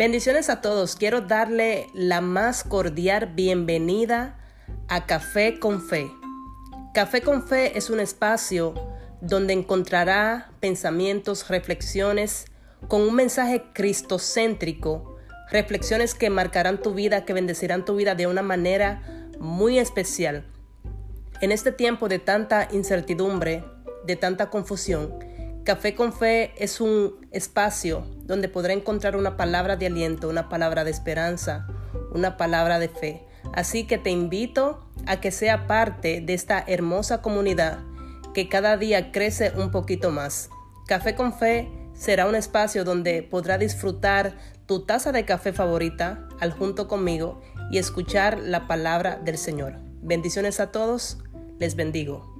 Bendiciones a todos. Quiero darle la más cordial bienvenida a Café con Fe. Café con Fe es un espacio donde encontrará pensamientos, reflexiones con un mensaje cristocéntrico, reflexiones que marcarán tu vida, que bendecirán tu vida de una manera muy especial. En este tiempo de tanta incertidumbre, de tanta confusión, Café con Fe es un espacio donde podrá encontrar una palabra de aliento, una palabra de esperanza, una palabra de fe. Así que te invito a que sea parte de esta hermosa comunidad que cada día crece un poquito más. Café con Fe será un espacio donde podrá disfrutar tu taza de café favorita al junto conmigo y escuchar la palabra del Señor. Bendiciones a todos, les bendigo.